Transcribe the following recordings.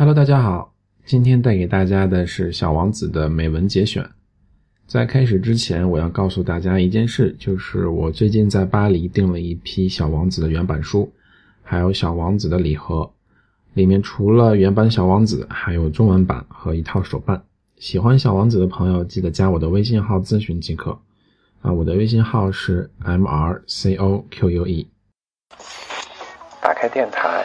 Hello，大家好，今天带给大家的是《小王子》的美文节选。在开始之前，我要告诉大家一件事，就是我最近在巴黎订了一批《小王子》的原版书，还有《小王子》的礼盒，里面除了原版《小王子》，还有中文版和一套手办。喜欢《小王子》的朋友，记得加我的微信号咨询即可。啊，我的微信号是 m r c o q u e。打开电台，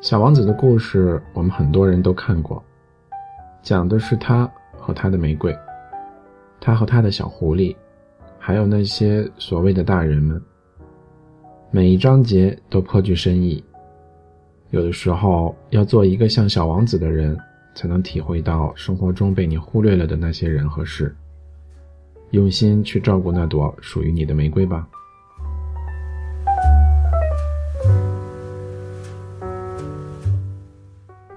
小王子的故事，我们很多人都看过，讲的是他和他的玫瑰，他和他的小狐狸，还有那些所谓的大人们。每一章节都颇具深意。有的时候，要做一个像小王子的人，才能体会到生活中被你忽略了的那些人和事。用心去照顾那朵属于你的玫瑰吧。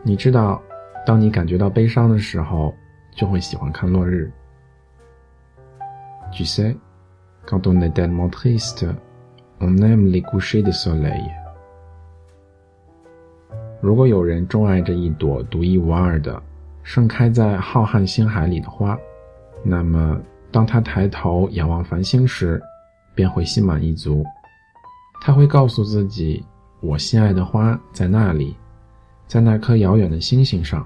你知道，当你感觉到悲伤的时候，就会喜欢看落日。Tu sais, quand on est tellement triste, on aime les couchers de soleil。如果有人钟爱着一朵独一无二的、盛开在浩瀚星海里的花，那么当他抬头仰望繁星时，便会心满意足。他会告诉自己：“我心爱的花在那里。”在那颗遥远的星星上。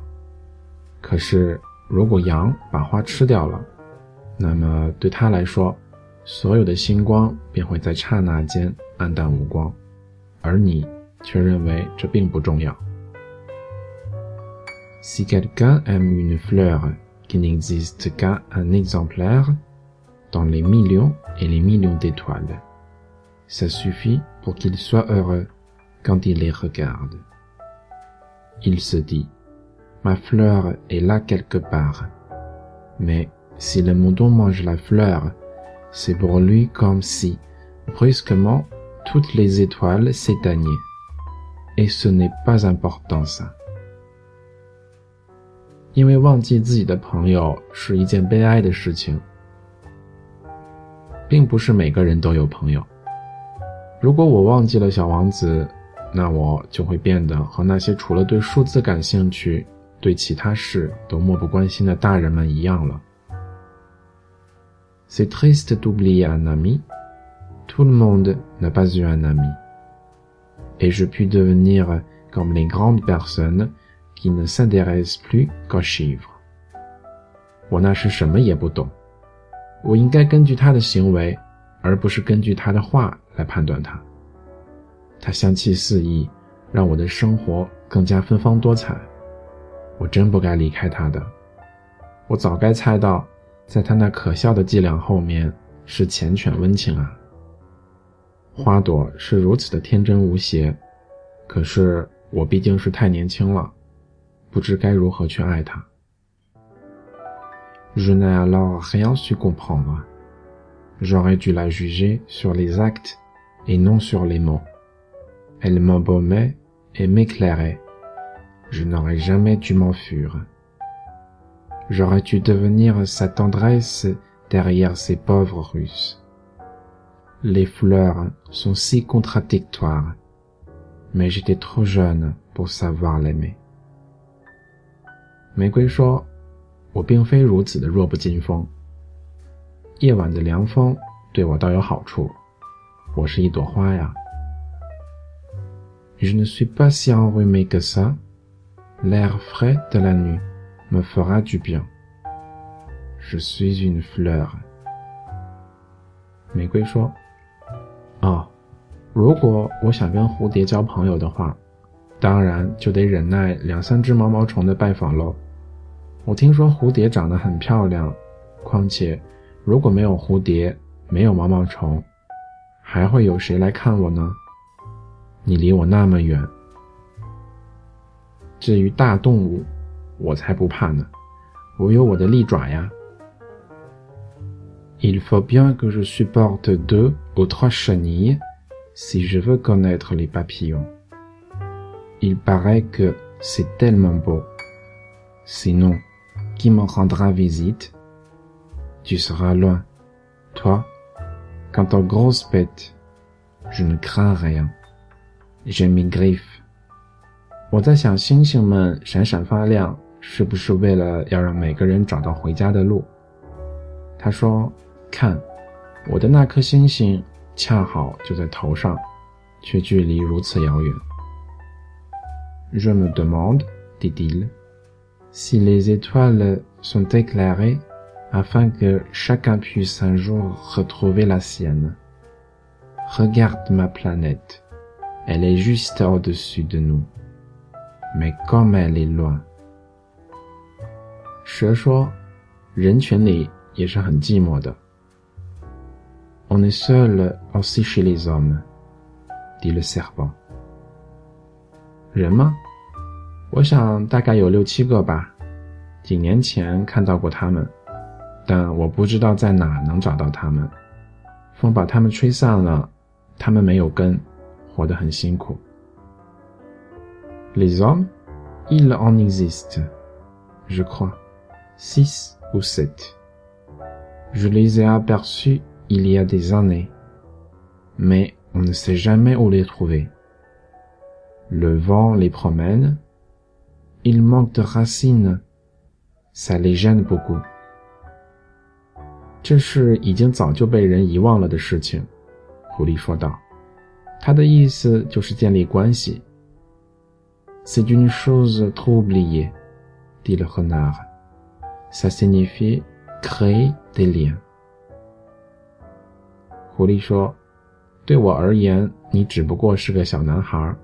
可是，如果羊把花吃掉了，那么对他来说，所有的星光便会在刹那间黯淡无光，而你却认为这并不重要。Si quelqu'un aime une fleur qui n'existe qu'un exemplaire dans les millions et les millions d'étoiles, ça suffit pour qu'il soit heureux quand il les regarde. Il se dit, ma fleur est là quelque part. Mais si le moudon mange la fleur, c'est pour lui comme si, brusquement, toutes les étoiles s'éteignaient. Et ce n'est pas important ça. 因为忘记自己的朋友是一件悲哀的事情，并不是每个人都有朋友。如果我忘记了小王子，那我就会变得和那些除了对数字感兴趣、对其他事都漠不关心的大人们一样了。C'est triste d'oublier un ami. Tout le monde n'a pas eu un ami. Et je puis devenir comme les grandes personnes qui ne s'intéressent plus qu'aux chiffres. 我那是什么也不懂，我应该根据他的行为，而不是根据他的话来判断他。他香气四溢，让我的生活更加芬芳多彩。我真不该离开他的。我早该猜到，在他那可笑的伎俩后面是缱绻温情啊。花朵是如此的天真无邪，可是我毕竟是太年轻了，不知该如何去爱它。Je n'ai alors rien su comprendre. J'aurais dû la juger sur les actes et non sur les mots. Elle m'embaumait et m'éclairait. Je n'aurais jamais dû m'enfuir. J'aurais dû devenir sa tendresse derrière ces pauvres Russes. Les fleurs sont si contradictoires, mais j'étais trop jeune pour savoir l'aimer. 玫瑰说：“我并非如此的弱不禁风。夜晚的凉风对我倒有好处。我是一朵花呀。” Je ne suis pas si enrhumé que ça. L'air frais de la nuit me fera du bien. Je suis une fleur. 玫瑰说：“哦，如果我想跟蝴蝶交朋友的话，当然就得忍耐两三只毛毛虫的拜访喽。我听说蝴蝶长得很漂亮，况且如果没有蝴蝶，没有毛毛虫，还会有谁来看我呢？你离我那么远。至于大动物，我才不怕呢，我有我的利爪呀。Il faut bien que je supporte deux ou trois chenilles si je veux connaître les papillons. Il paraît que c'est tellement beau. Sinon, qui me rendra visite Tu seras loin. Toi, quant aux grosses bêtes, je ne crains rien. J'ai mes griffes. 我在想，星星们闪闪发亮，是不是为了要让每个人找到回家的路？他说：“看，我的那颗星星恰好就在头上，却距离如此遥远。” Je me demande, dit-il, si les étoiles sont éclairées afin que chacun puisse un jour retrouver la sienne. Regarde ma planète, elle est juste au-dessus de nous. Mais comme elle est loin. 蛇说：“人群里也是很寂寞的。” On est seul aussi chez les hommes, dit le serpent. 人吗？ 我想大概有六七个吧。几年前看到过他们，但我不知道在哪能找到他们。风把他们吹散了，他们没有根，活得很辛苦。Les hommes, il en existe, je crois, six ou sept. Je les ai aperçus il y a des années, mais on ne sait jamais où les trouver. Le vent les promène. Il manque de racines. Ça les gêne beaucoup. 这是已经早就被人遗忘了的事情，狐狸说道。他的意思就是建立关系。C'est une chose trop oubliée, dit le renard. Ça signifie créer des liens. 狐狸说：“对我而言，你只不过是个小男孩。”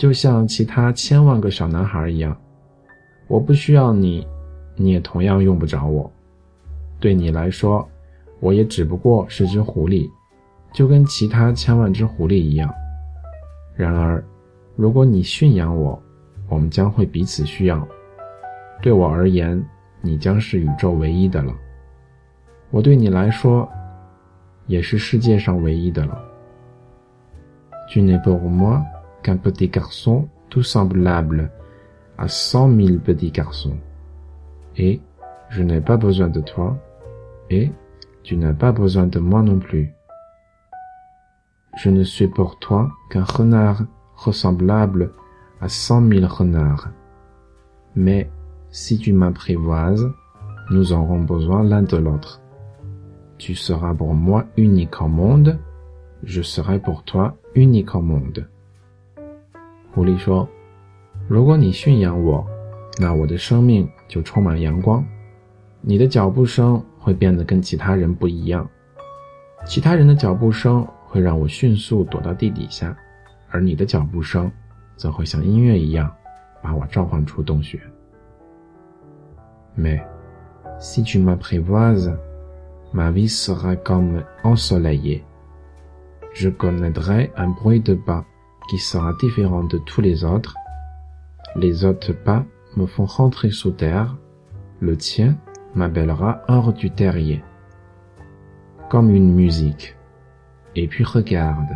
就像其他千万个小男孩一样，我不需要你，你也同样用不着我。对你来说，我也只不过是只狐狸，就跟其他千万只狐狸一样。然而，如果你驯养我，我们将会彼此需要。对我而言，你将是宇宙唯一的了。我对你来说，也是世界上唯一的了。Tu n'es pour moi. Qu'un petit garçon tout semblable à cent mille petits garçons. Et je n'ai pas besoin de toi, et tu n'as pas besoin de moi non plus. Je ne suis pour toi qu'un renard ressemblable à cent mille renards. Mais si tu m'apprivoises, nous aurons besoin l'un de l'autre. Tu seras pour moi unique au monde, je serai pour toi unique au monde. 狐狸说：“如果你驯养我，那我的生命就充满阳光。你的脚步声会变得跟其他人不一样，其他人的脚步声会让我迅速躲到地底下，而你的脚步声则会像音乐一样把我召唤出洞穴。” Mais si tu m'apprivoises, ma vie sera comme ensoleillée. Je connaîtrai un bruit de pas. qui sera différent de tous les autres. Les autres pas me font rentrer sous terre. Le tien m'appellera hors du terrier. Comme une musique. Et puis regarde.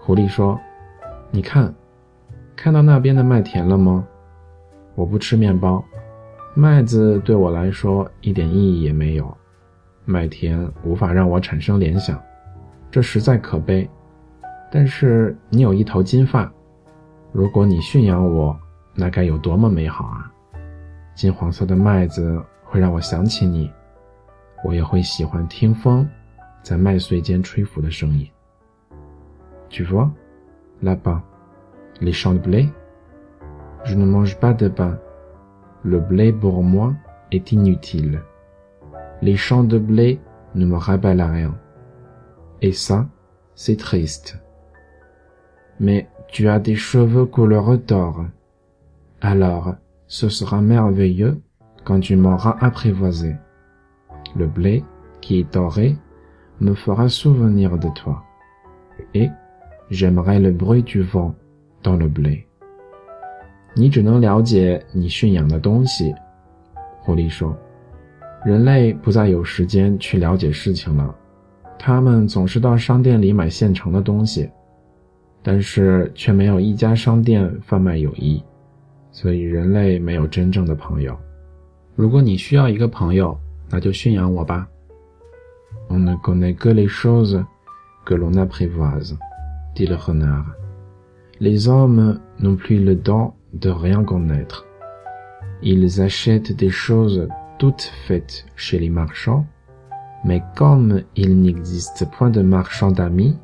狐狸说：“你看，看到那边的麦田了吗？我不吃面包，麦子对我来说一点意义也没有。麦田无法让我产生联想，这实在可悲。” 但是你有一头金发，如果你驯养我，那该有多么美好啊！金黄色的麦子会让我想起你，我也会喜欢听风在麦穗间吹拂的声音。Tu vois, là-bas, les champs de blé. Je ne mange pas de pain. Le blé pour moi est inutile. Les champs de blé ne me rappellent rien. Et ça. c'est triste. Mais tu as des cheveux couleur d'or. Alors, ce sera merveilleux quand tu m'auras apprivoisé. Le blé, qui est doré, me fera souvenir de toi. Et j'aimerais le bruit du vent dans le blé. 你只能了解你驯养的东西，狐狸说。人类不再有时间去了解事情了，他们总是到商店里买现成的东西， 但是却没有一家商店贩卖友谊，所以人类没有真正的朋友。如果你需要一个朋友，那就驯养我吧。On ne connaît que les choses que l'on apprivoise, dit le renard. Les hommes n'ont plus le temps de rien connaître. Ils achètent des choses toutes faites chez les marchands, mais comme il n'existe point de marchands d'amis,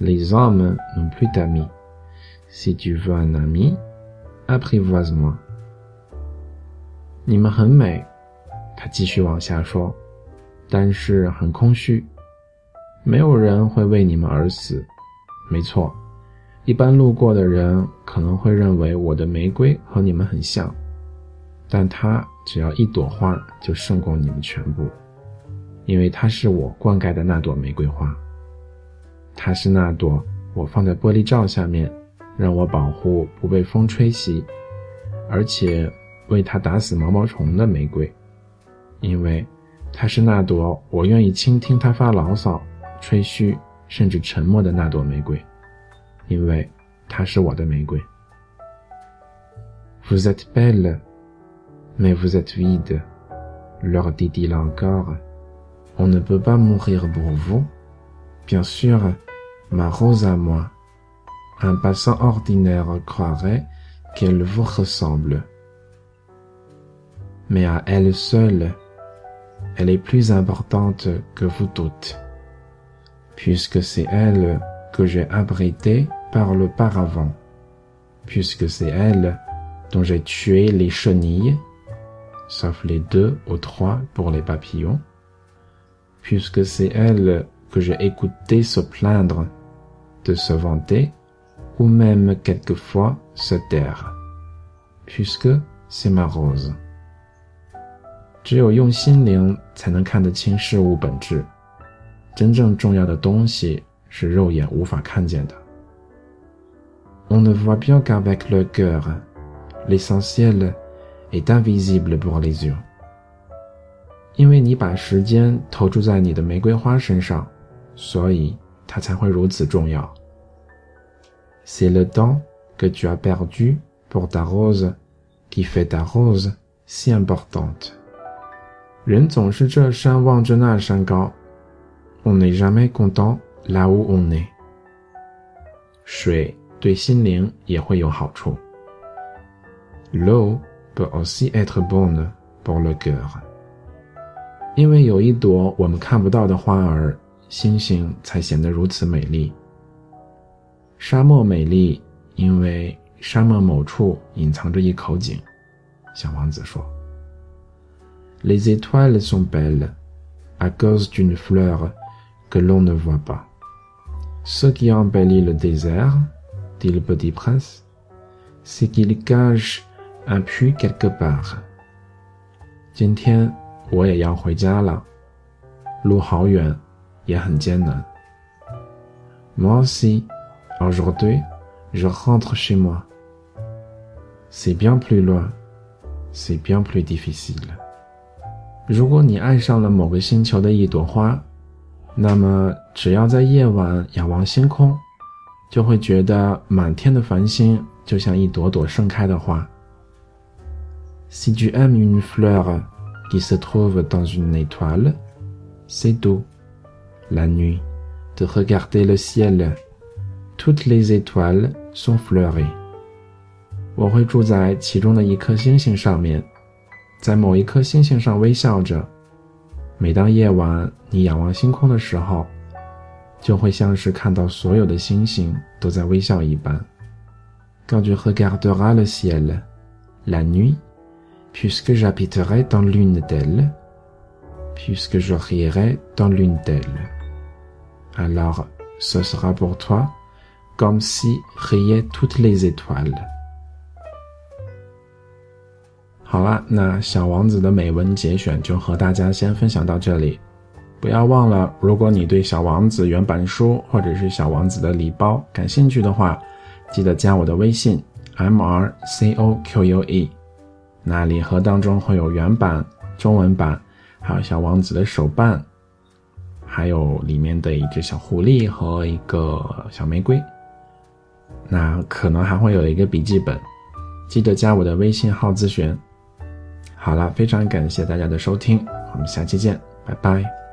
les hommes n'ont plus d'amis. Si tu veux un ami, apprivoise-moi. 你们很美，他继续往下说，但是很空虚，没有人会为你们而死。没错，一般路过的人可能会认为我的玫瑰和你们很像。但它只要一朵花就胜过你们全部，因为它是我灌溉的那朵玫瑰花。它是那朵我放在玻璃罩下面，让我保护不被风吹袭，而且为它打死毛毛虫的玫瑰。因为它是那朵我愿意倾听它发牢骚、吹嘘，甚至沉默的那朵玫瑰。因为它是我的玫瑰。Vous êtes belle. Mais vous êtes vide, leur dit-il encore. On ne peut pas mourir pour vous. Bien sûr, ma rose à moi. Un passant ordinaire croirait qu'elle vous ressemble. Mais à elle seule, elle est plus importante que vous toutes, puisque c'est elle que j'ai abritée par le paravent, puisque c'est elle dont j'ai tué les chenilles sauf les deux ou trois pour les papillons, puisque c'est elle que j'ai écouté se plaindre, de se vanter, ou même quelquefois se taire, puisque c'est ma rose. 只有用心灵才能看得清事物本质。真正重要的东西是肉眼无法看见的。On ne voit bien qu'avec le cœur, l'essentiel est invisible pour les yeux. C'est le temps que tu as perdu pour ta rose qui fait ta rose si importante. On n'est jamais content là où on est. 水对心灵也会有好处。L'eau peut aussi être bonne pour le cœur. 因为有一朵我们看不到的花儿，星星才显得如此美丽。沙漠美丽，因为沙漠某处隐藏着一口井。小王子说：“Les étoiles sont belles à cause d'une fleur que l'on ne voit pas. Ce qui embellit le désert, dit le petit prince, c'est qu'il cache un puits quelque part. 今天我也要回家了，路好远，也很艰难。Moi aussi, aujourd'hui, je rentre chez moi. C'est bien plus loin, c'est bien plus difficile. 如果你爱上了某个星球的一朵花，那么只要在夜晚仰望星空，就会觉得满天的繁星就像一朵朵盛开的花。Si tu aimes une fleur qui se trouve dans une étoile, c'est doux. La nuit, de regarder le ciel, toutes les étoiles sont fleuries. 我会住在其中的一颗星星上面，在某一颗星星上微笑着。每当夜晚你仰望星空的时候，就会像是看到所有的星星都在微笑一般。Quand tu regarderas le ciel, la nuit, puisque j'habiterai dans l'une d'elles, puisque je rierai dans l'une d'elles. Alors ce sera pour toi comme si riaient toutes les étoiles.。好了，那小王子的美文节选就和大家先分享到这里。不要忘了，如果你对小王子原版书或者是小王子的礼包感兴趣的话，记得加我的微信 m r c o q u e。那礼盒当中会有原版、中文版，还有小王子的手办，还有里面的一只小狐狸和一个小玫瑰。那可能还会有一个笔记本，记得加我的微信号咨询。好了，非常感谢大家的收听，我们下期见，拜拜。